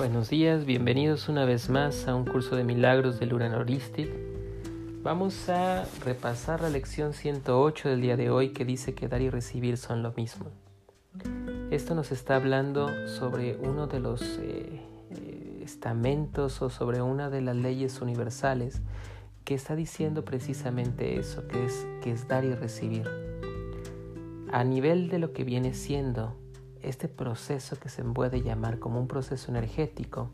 Buenos días, bienvenidos una vez más a un curso de milagros del Uranoristic. Vamos a repasar la lección 108 del día de hoy que dice que dar y recibir son lo mismo. Esto nos está hablando sobre uno de los eh, eh, estamentos o sobre una de las leyes universales que está diciendo precisamente eso, que es, que es dar y recibir. A nivel de lo que viene siendo este proceso que se puede llamar como un proceso energético,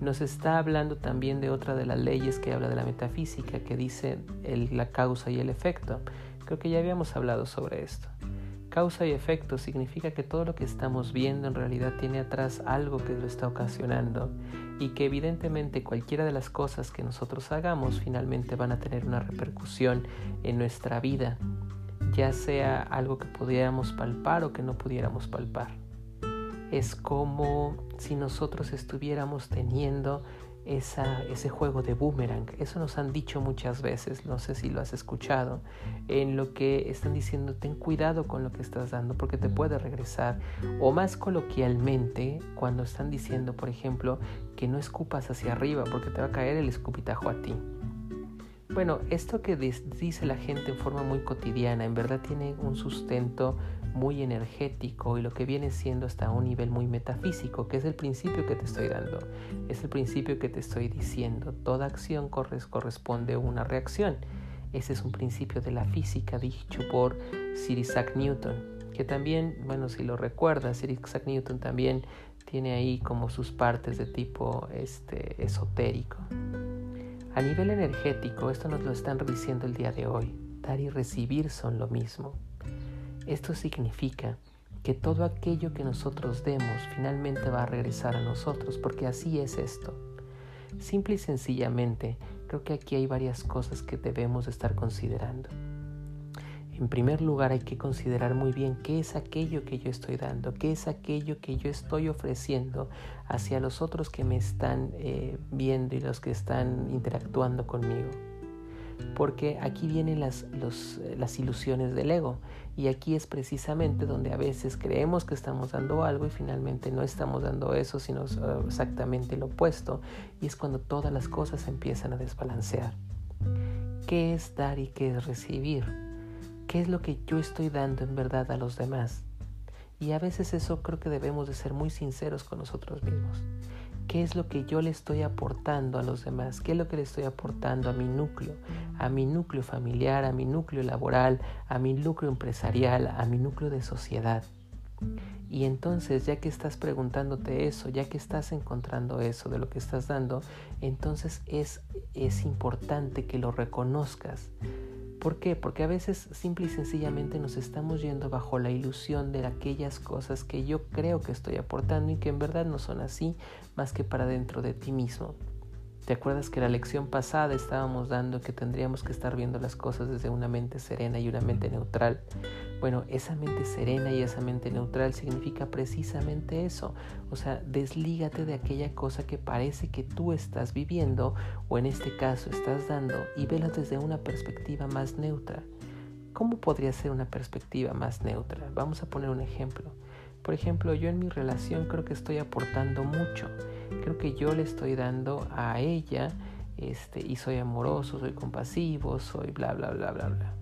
nos está hablando también de otra de las leyes que habla de la metafísica, que dice la causa y el efecto. Creo que ya habíamos hablado sobre esto. Causa y efecto significa que todo lo que estamos viendo en realidad tiene atrás algo que lo está ocasionando y que evidentemente cualquiera de las cosas que nosotros hagamos finalmente van a tener una repercusión en nuestra vida ya sea algo que pudiéramos palpar o que no pudiéramos palpar. Es como si nosotros estuviéramos teniendo esa, ese juego de boomerang. Eso nos han dicho muchas veces, no sé si lo has escuchado, en lo que están diciendo, ten cuidado con lo que estás dando porque te puede regresar. O más coloquialmente, cuando están diciendo, por ejemplo, que no escupas hacia arriba porque te va a caer el escupitajo a ti. Bueno, esto que dice la gente en forma muy cotidiana, en verdad tiene un sustento muy energético y lo que viene siendo hasta un nivel muy metafísico, que es el principio que te estoy dando, es el principio que te estoy diciendo. Toda acción corresponde a una reacción. Ese es un principio de la física dicho por Sir Isaac Newton, que también, bueno, si lo recuerdas, Sir Isaac Newton también tiene ahí como sus partes de tipo este, esotérico. A nivel energético, esto nos lo están diciendo el día de hoy. Dar y recibir son lo mismo. Esto significa que todo aquello que nosotros demos finalmente va a regresar a nosotros, porque así es esto. Simple y sencillamente, creo que aquí hay varias cosas que debemos estar considerando. En primer lugar hay que considerar muy bien qué es aquello que yo estoy dando, qué es aquello que yo estoy ofreciendo hacia los otros que me están eh, viendo y los que están interactuando conmigo. Porque aquí vienen las, las ilusiones del ego y aquí es precisamente donde a veces creemos que estamos dando algo y finalmente no estamos dando eso, sino eh, exactamente lo opuesto y es cuando todas las cosas empiezan a desbalancear. ¿Qué es dar y qué es recibir? ¿Qué es lo que yo estoy dando en verdad a los demás? Y a veces eso creo que debemos de ser muy sinceros con nosotros mismos. ¿Qué es lo que yo le estoy aportando a los demás? ¿Qué es lo que le estoy aportando a mi núcleo? A mi núcleo familiar, a mi núcleo laboral, a mi núcleo empresarial, a mi núcleo de sociedad. Y entonces, ya que estás preguntándote eso, ya que estás encontrando eso de lo que estás dando, entonces es, es importante que lo reconozcas ¿Por qué? Porque a veces simple y sencillamente nos estamos yendo bajo la ilusión de aquellas cosas que yo creo que estoy aportando y que en verdad no son así más que para dentro de ti mismo. ¿Te acuerdas que la lección pasada estábamos dando que tendríamos que estar viendo las cosas desde una mente serena y una mente neutral? Bueno, esa mente serena y esa mente neutral significa precisamente eso. O sea, deslígate de aquella cosa que parece que tú estás viviendo o en este caso estás dando y vela desde una perspectiva más neutra. ¿Cómo podría ser una perspectiva más neutra? Vamos a poner un ejemplo. Por ejemplo, yo en mi relación creo que estoy aportando mucho. Creo que yo le estoy dando a ella este, y soy amoroso, soy compasivo, soy bla, bla, bla, bla, bla.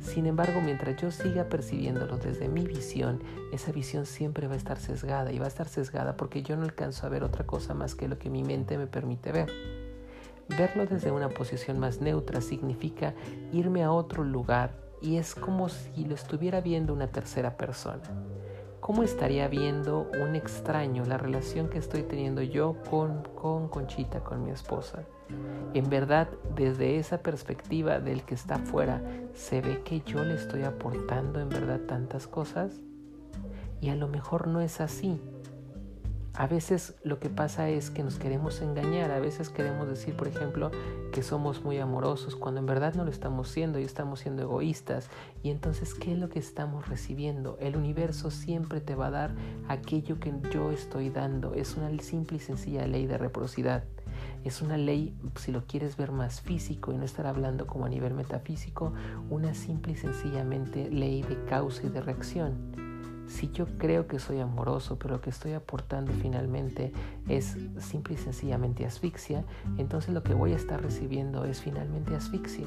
Sin embargo, mientras yo siga percibiéndolo desde mi visión, esa visión siempre va a estar sesgada y va a estar sesgada porque yo no alcanzo a ver otra cosa más que lo que mi mente me permite ver. Verlo desde una posición más neutra significa irme a otro lugar y es como si lo estuviera viendo una tercera persona. ¿Cómo estaría viendo un extraño la relación que estoy teniendo yo con, con Conchita, con mi esposa? En verdad, desde esa perspectiva del que está afuera, ¿se ve que yo le estoy aportando en verdad tantas cosas? Y a lo mejor no es así. A veces lo que pasa es que nos queremos engañar, a veces queremos decir, por ejemplo, que somos muy amorosos cuando en verdad no lo estamos siendo y estamos siendo egoístas. Y entonces, ¿qué es lo que estamos recibiendo? El universo siempre te va a dar aquello que yo estoy dando. Es una simple y sencilla ley de reciprocidad. Es una ley, si lo quieres ver más físico y no estar hablando como a nivel metafísico, una simple y sencillamente ley de causa y de reacción Si yo creo que soy amoroso, pero lo que estoy aportando finalmente es simple y sencillamente asfixia, entonces lo que voy a estar recibiendo es finalmente asfixia.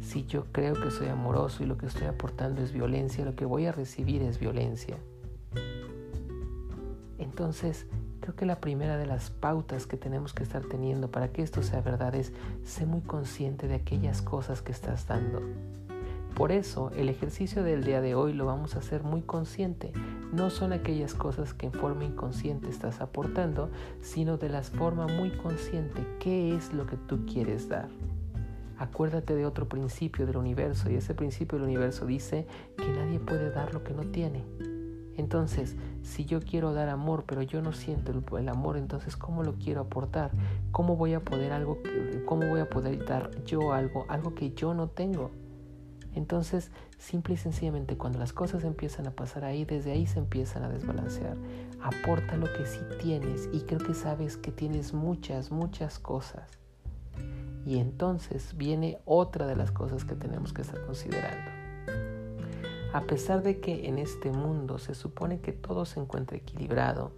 Si yo creo que soy amoroso y lo que estoy aportando es violencia, lo que voy a recibir es violencia. Entonces, creo que la primera de las pautas que tenemos que estar teniendo para que esto sea verdad es ser muy consciente de aquellas cosas que estás dando. Por eso el ejercicio del día de hoy lo vamos a hacer muy consciente. No son aquellas cosas que en forma inconsciente estás aportando, sino de la forma muy consciente. ¿Qué es lo que tú quieres dar? Acuérdate de otro principio del universo y ese principio del universo dice que nadie puede dar lo que no tiene. Entonces, si yo quiero dar amor, pero yo no siento el, amor, entonces ¿cómo lo quiero aportar? ¿Cómo voy a poder algo cómo voy a poder dar yo algo, algo que yo no tengo? Entonces, simple y sencillamente cuando las cosas empiezan a pasar ahí, desde ahí se empiezan a desbalancear. Aporta lo que sí tienes y creo que sabes que tienes muchas, muchas cosas. Y entonces viene otra de las cosas que tenemos que estar considerando. A pesar de que en este mundo se supone que todo se encuentra equilibrado,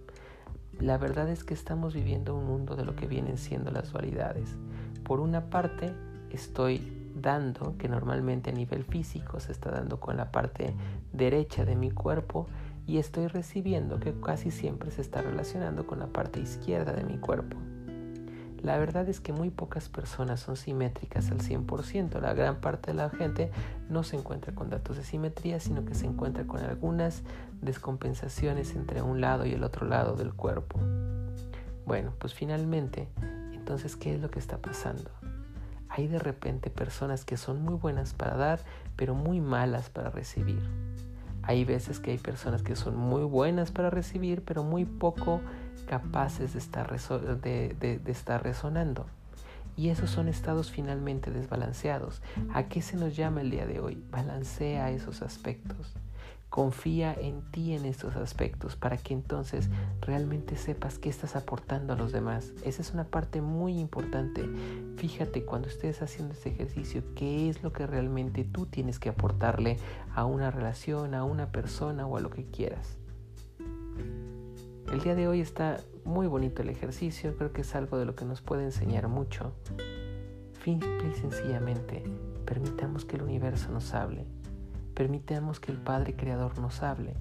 la verdad es que estamos viviendo un mundo de lo que vienen siendo las dualidades. Por una parte, estoy dando, que normalmente a nivel físico se está dando con la parte derecha de mi cuerpo, y estoy recibiendo, que casi siempre se está relacionando con la parte izquierda de mi cuerpo. La verdad es que muy pocas personas son simétricas al 100%. La gran parte de la gente no se encuentra con datos de simetría, sino que se encuentra con algunas descompensaciones entre un lado y el otro lado del cuerpo. Bueno, pues finalmente, entonces, ¿qué es lo que está pasando? Hay de repente personas que son muy buenas para dar, pero muy malas para recibir. Hay veces que hay personas que son muy buenas para recibir, pero muy poco capaces de estar, de, estar resonando. Y esos son estados finalmente desbalanceados. ¿A qué se nos llama el día de hoy? Balancea esos aspectos. Confía en ti en estos aspectos para que entonces realmente sepas qué estás aportando a los demás. Esa es una parte muy importante. Fíjate cuando estés haciendo este ejercicio, qué es lo que realmente tú tienes que aportarle a una relación, a una persona o a lo que quieras. El día de hoy está muy bonito el ejercicio, creo que es algo de lo que nos puede enseñar mucho. Simple y sencillamente, permitamos que el universo nos hable, permitamos que el Padre Creador nos hable.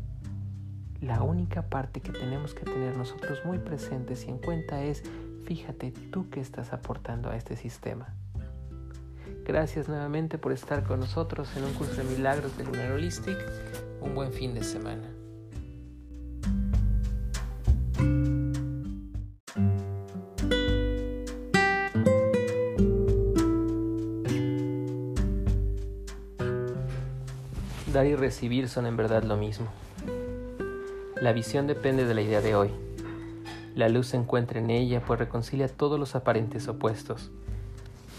La única parte que tenemos que tener nosotros muy presentes y en cuenta es, fíjate tú que estás aportando a este sistema. Gracias nuevamente por estar con nosotros en un curso de milagros de Lunar Holistic. Un buen fin de semana. Recibir son en verdad lo mismo. La visión depende de la idea de hoy. La luz se encuentra en ella, pues reconcilia todos los aparentes opuestos.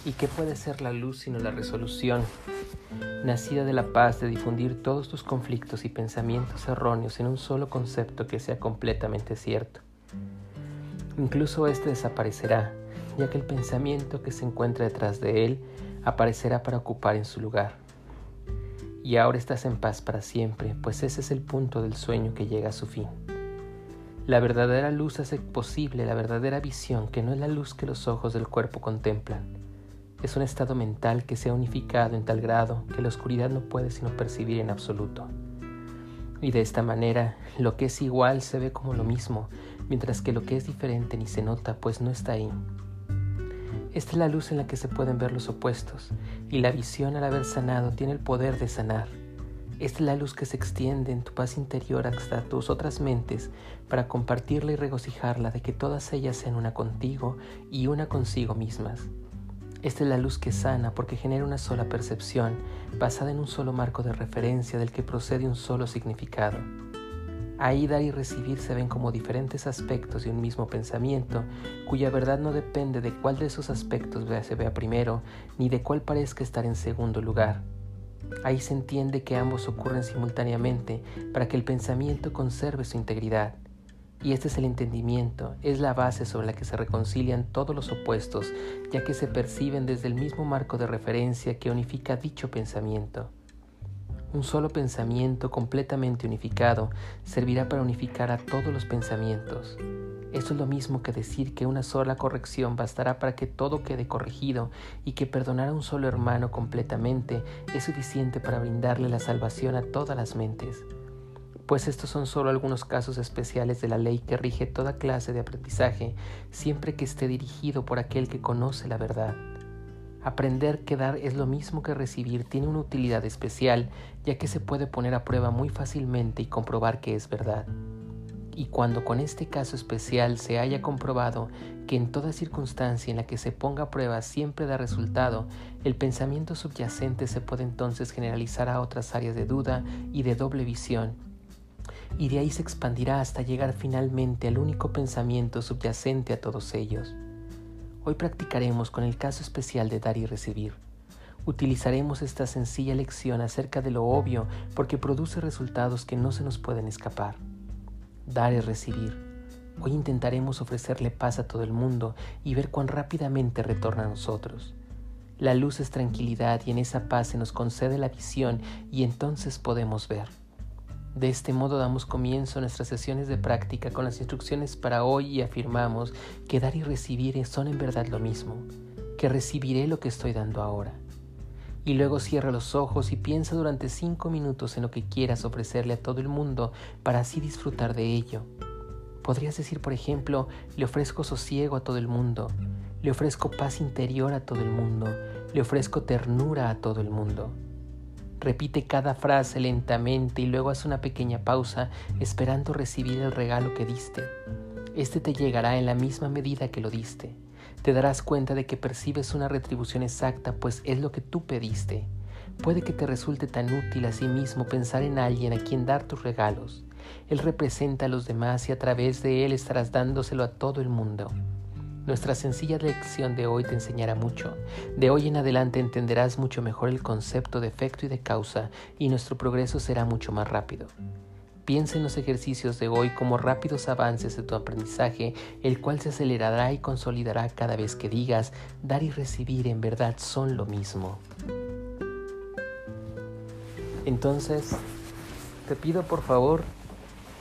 ¿Y qué puede ser la luz sino la resolución, nacida de la paz de difundir todos tus conflictos y pensamientos erróneos en un solo concepto que sea completamente cierto? Incluso este desaparecerá, ya que el pensamiento que se encuentra detrás de él aparecerá para ocupar en su lugar y ahora estás en paz para siempre, pues ese es el punto del sueño que llega a su fin. La verdadera luz hace posible la verdadera visión, que no es la luz que los ojos del cuerpo contemplan. Es un estado mental que se ha unificado en tal grado que la oscuridad no puede sino percibir en absoluto. Y de esta manera, lo que es igual se ve como lo mismo, mientras que lo que es diferente ni se nota, pues no está ahí. Esta es la luz en la que se pueden ver los opuestos, y la visión al haber sanado tiene el poder de sanar. Esta es la luz que se extiende en tu paz interior hasta tus otras mentes para compartirla y regocijarla de que todas ellas sean una contigo y una consigo mismas. Esta es la luz que sana porque genera una sola percepción basada en un solo marco de referencia del que procede un solo significado. Ahí dar y recibir se ven como diferentes aspectos de un mismo pensamiento, cuya verdad no depende de cuál de esos aspectos se vea primero, ni de cuál parezca estar en segundo lugar. Ahí se entiende que ambos ocurren simultáneamente para que el pensamiento conserve su integridad. Y este es el entendimiento, es la base sobre la que se reconcilian todos los opuestos, ya que se perciben desde el mismo marco de referencia que unifica dicho pensamiento. Un solo pensamiento completamente unificado servirá para unificar a todos los pensamientos. Esto es lo mismo que decir que una sola corrección bastará para que todo quede corregido y que perdonar a un solo hermano completamente es suficiente para brindarle la salvación a todas las mentes. Pues estos son solo algunos casos especiales de la ley que rige toda clase de aprendizaje siempre que esté dirigido por aquel que conoce la verdad. Aprender que dar es lo mismo que recibir tiene una utilidad especial, ya que se puede poner a prueba muy fácilmente y comprobar que es verdad. Y cuando con este caso especial se haya comprobado que en toda circunstancia en la que se ponga a prueba siempre da resultado, el pensamiento subyacente se puede entonces generalizar a otras áreas de duda y de doble visión, y de ahí se expandirá hasta llegar finalmente al único pensamiento subyacente a todos ellos. Hoy practicaremos con el caso especial de dar y recibir. Utilizaremos esta sencilla lección acerca de lo obvio porque produce resultados que no se nos pueden escapar. Dar y recibir. Hoy intentaremos ofrecerle paz a todo el mundo y ver cuán rápidamente retorna a nosotros. La luz es tranquilidad y en esa paz se nos concede la visión y entonces podemos ver. De este modo damos comienzo a nuestras sesiones de práctica con las instrucciones para hoy y afirmamos que dar y recibir son en verdad lo mismo, que recibiré lo que estoy dando ahora. Y luego cierra los ojos y piensa durante cinco minutos en lo que quieras ofrecerle a todo el mundo para así disfrutar de ello. Podrías decir, por ejemplo, le ofrezco sosiego a todo el mundo, le ofrezco paz interior a todo el mundo, le ofrezco ternura a todo el mundo. Repite cada frase lentamente y luego haz una pequeña pausa esperando recibir el regalo que diste. Este te llegará en la misma medida que lo diste. Te darás cuenta de que percibes una retribución exacta, pues es lo que tú pediste. Puede que te resulte tan útil a sí mismo pensar en alguien a quien dar tus regalos. Él representa a los demás y a través de él estarás dándoselo a todo el mundo. Nuestra sencilla lección de hoy te enseñará mucho. De hoy en adelante entenderás mucho mejor el concepto de efecto y de causa y nuestro progreso será mucho más rápido. Piensa en los ejercicios de hoy como rápidos avances de tu aprendizaje, el cual se acelerará y consolidará cada vez que digas, dar y recibir en verdad son lo mismo. Entonces, te pido por favor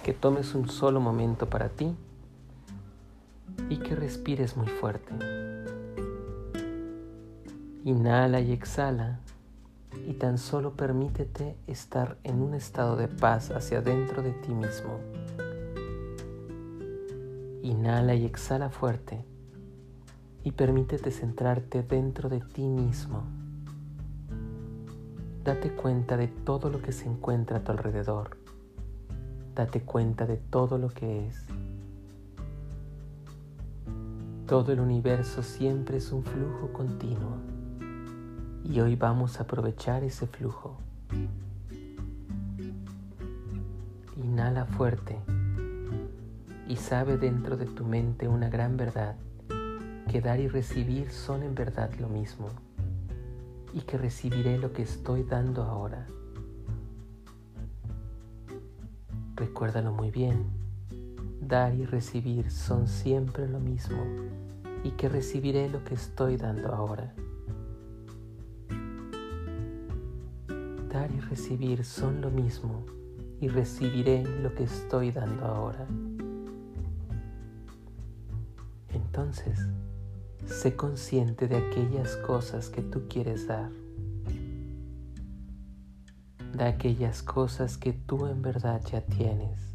que tomes un solo momento para ti y que respires muy fuerte. Inhala y exhala y tan solo permítete estar en un estado de paz hacia dentro de ti mismo. Inhala y exhala fuerte y permítete centrarte dentro de ti mismo. Date cuenta de todo lo que se encuentra a tu alrededor. Date cuenta de todo lo que es. Todo el universo siempre es un flujo continuo y hoy vamos a aprovechar ese flujo. Inhala fuerte y sabe dentro de tu mente una gran verdad, que dar y recibir son en verdad lo mismo y que recibiré lo que estoy dando ahora. Recuérdalo muy bien dar y recibir son siempre lo mismo y que recibiré lo que estoy dando ahora. Dar y recibir son lo mismo y recibiré lo que estoy dando ahora. Entonces, sé consciente de aquellas cosas que tú quieres dar, de aquellas cosas que tú en verdad ya tienes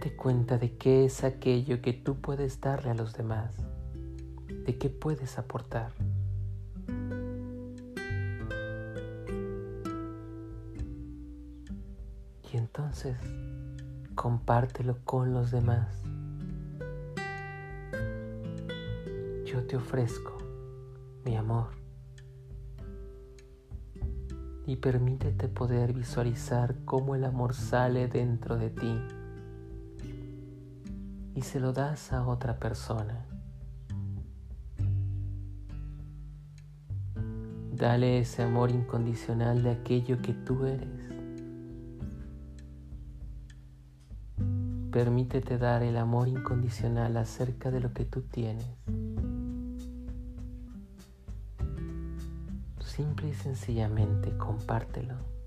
Date cuenta de qué es aquello que tú puedes darle a los demás, de qué puedes aportar. Y entonces compártelo con los demás. Yo te ofrezco mi amor y permítete poder visualizar cómo el amor sale dentro de ti y se lo das a otra persona. Dale ese amor incondicional de aquello que tú eres. Permítete dar el amor incondicional acerca de lo que tú tienes. Simple y sencillamente compártelo.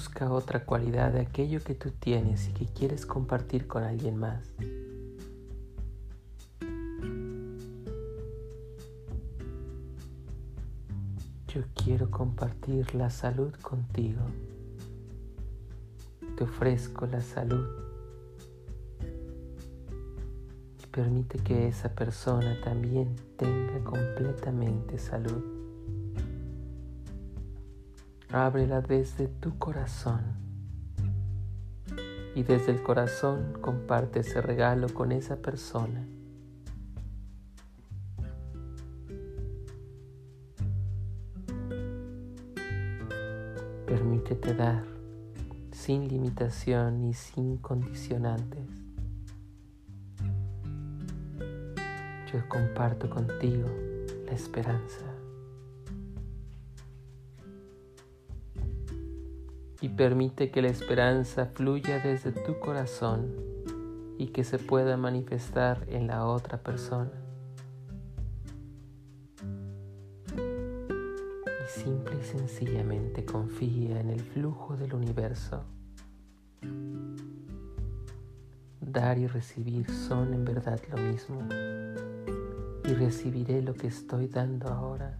Busca otra cualidad de aquello que tú tienes y que quieres compartir con alguien más. Yo quiero compartir la salud contigo. Te ofrezco la salud permite que esa persona también tenga completamente salud. Ábrela desde tu corazón y desde el corazón comparte ese regalo con esa persona. Permítete dar sin limitación y sin condicionantes. yo comparto contigo la esperanza. Y permite que la esperanza fluya desde tu corazón y que se pueda manifestar en la otra persona. Y simple y sencillamente confía en el flujo del universo. Dar y recibir son en verdad lo mismo y recibiré lo que estoy dando ahora.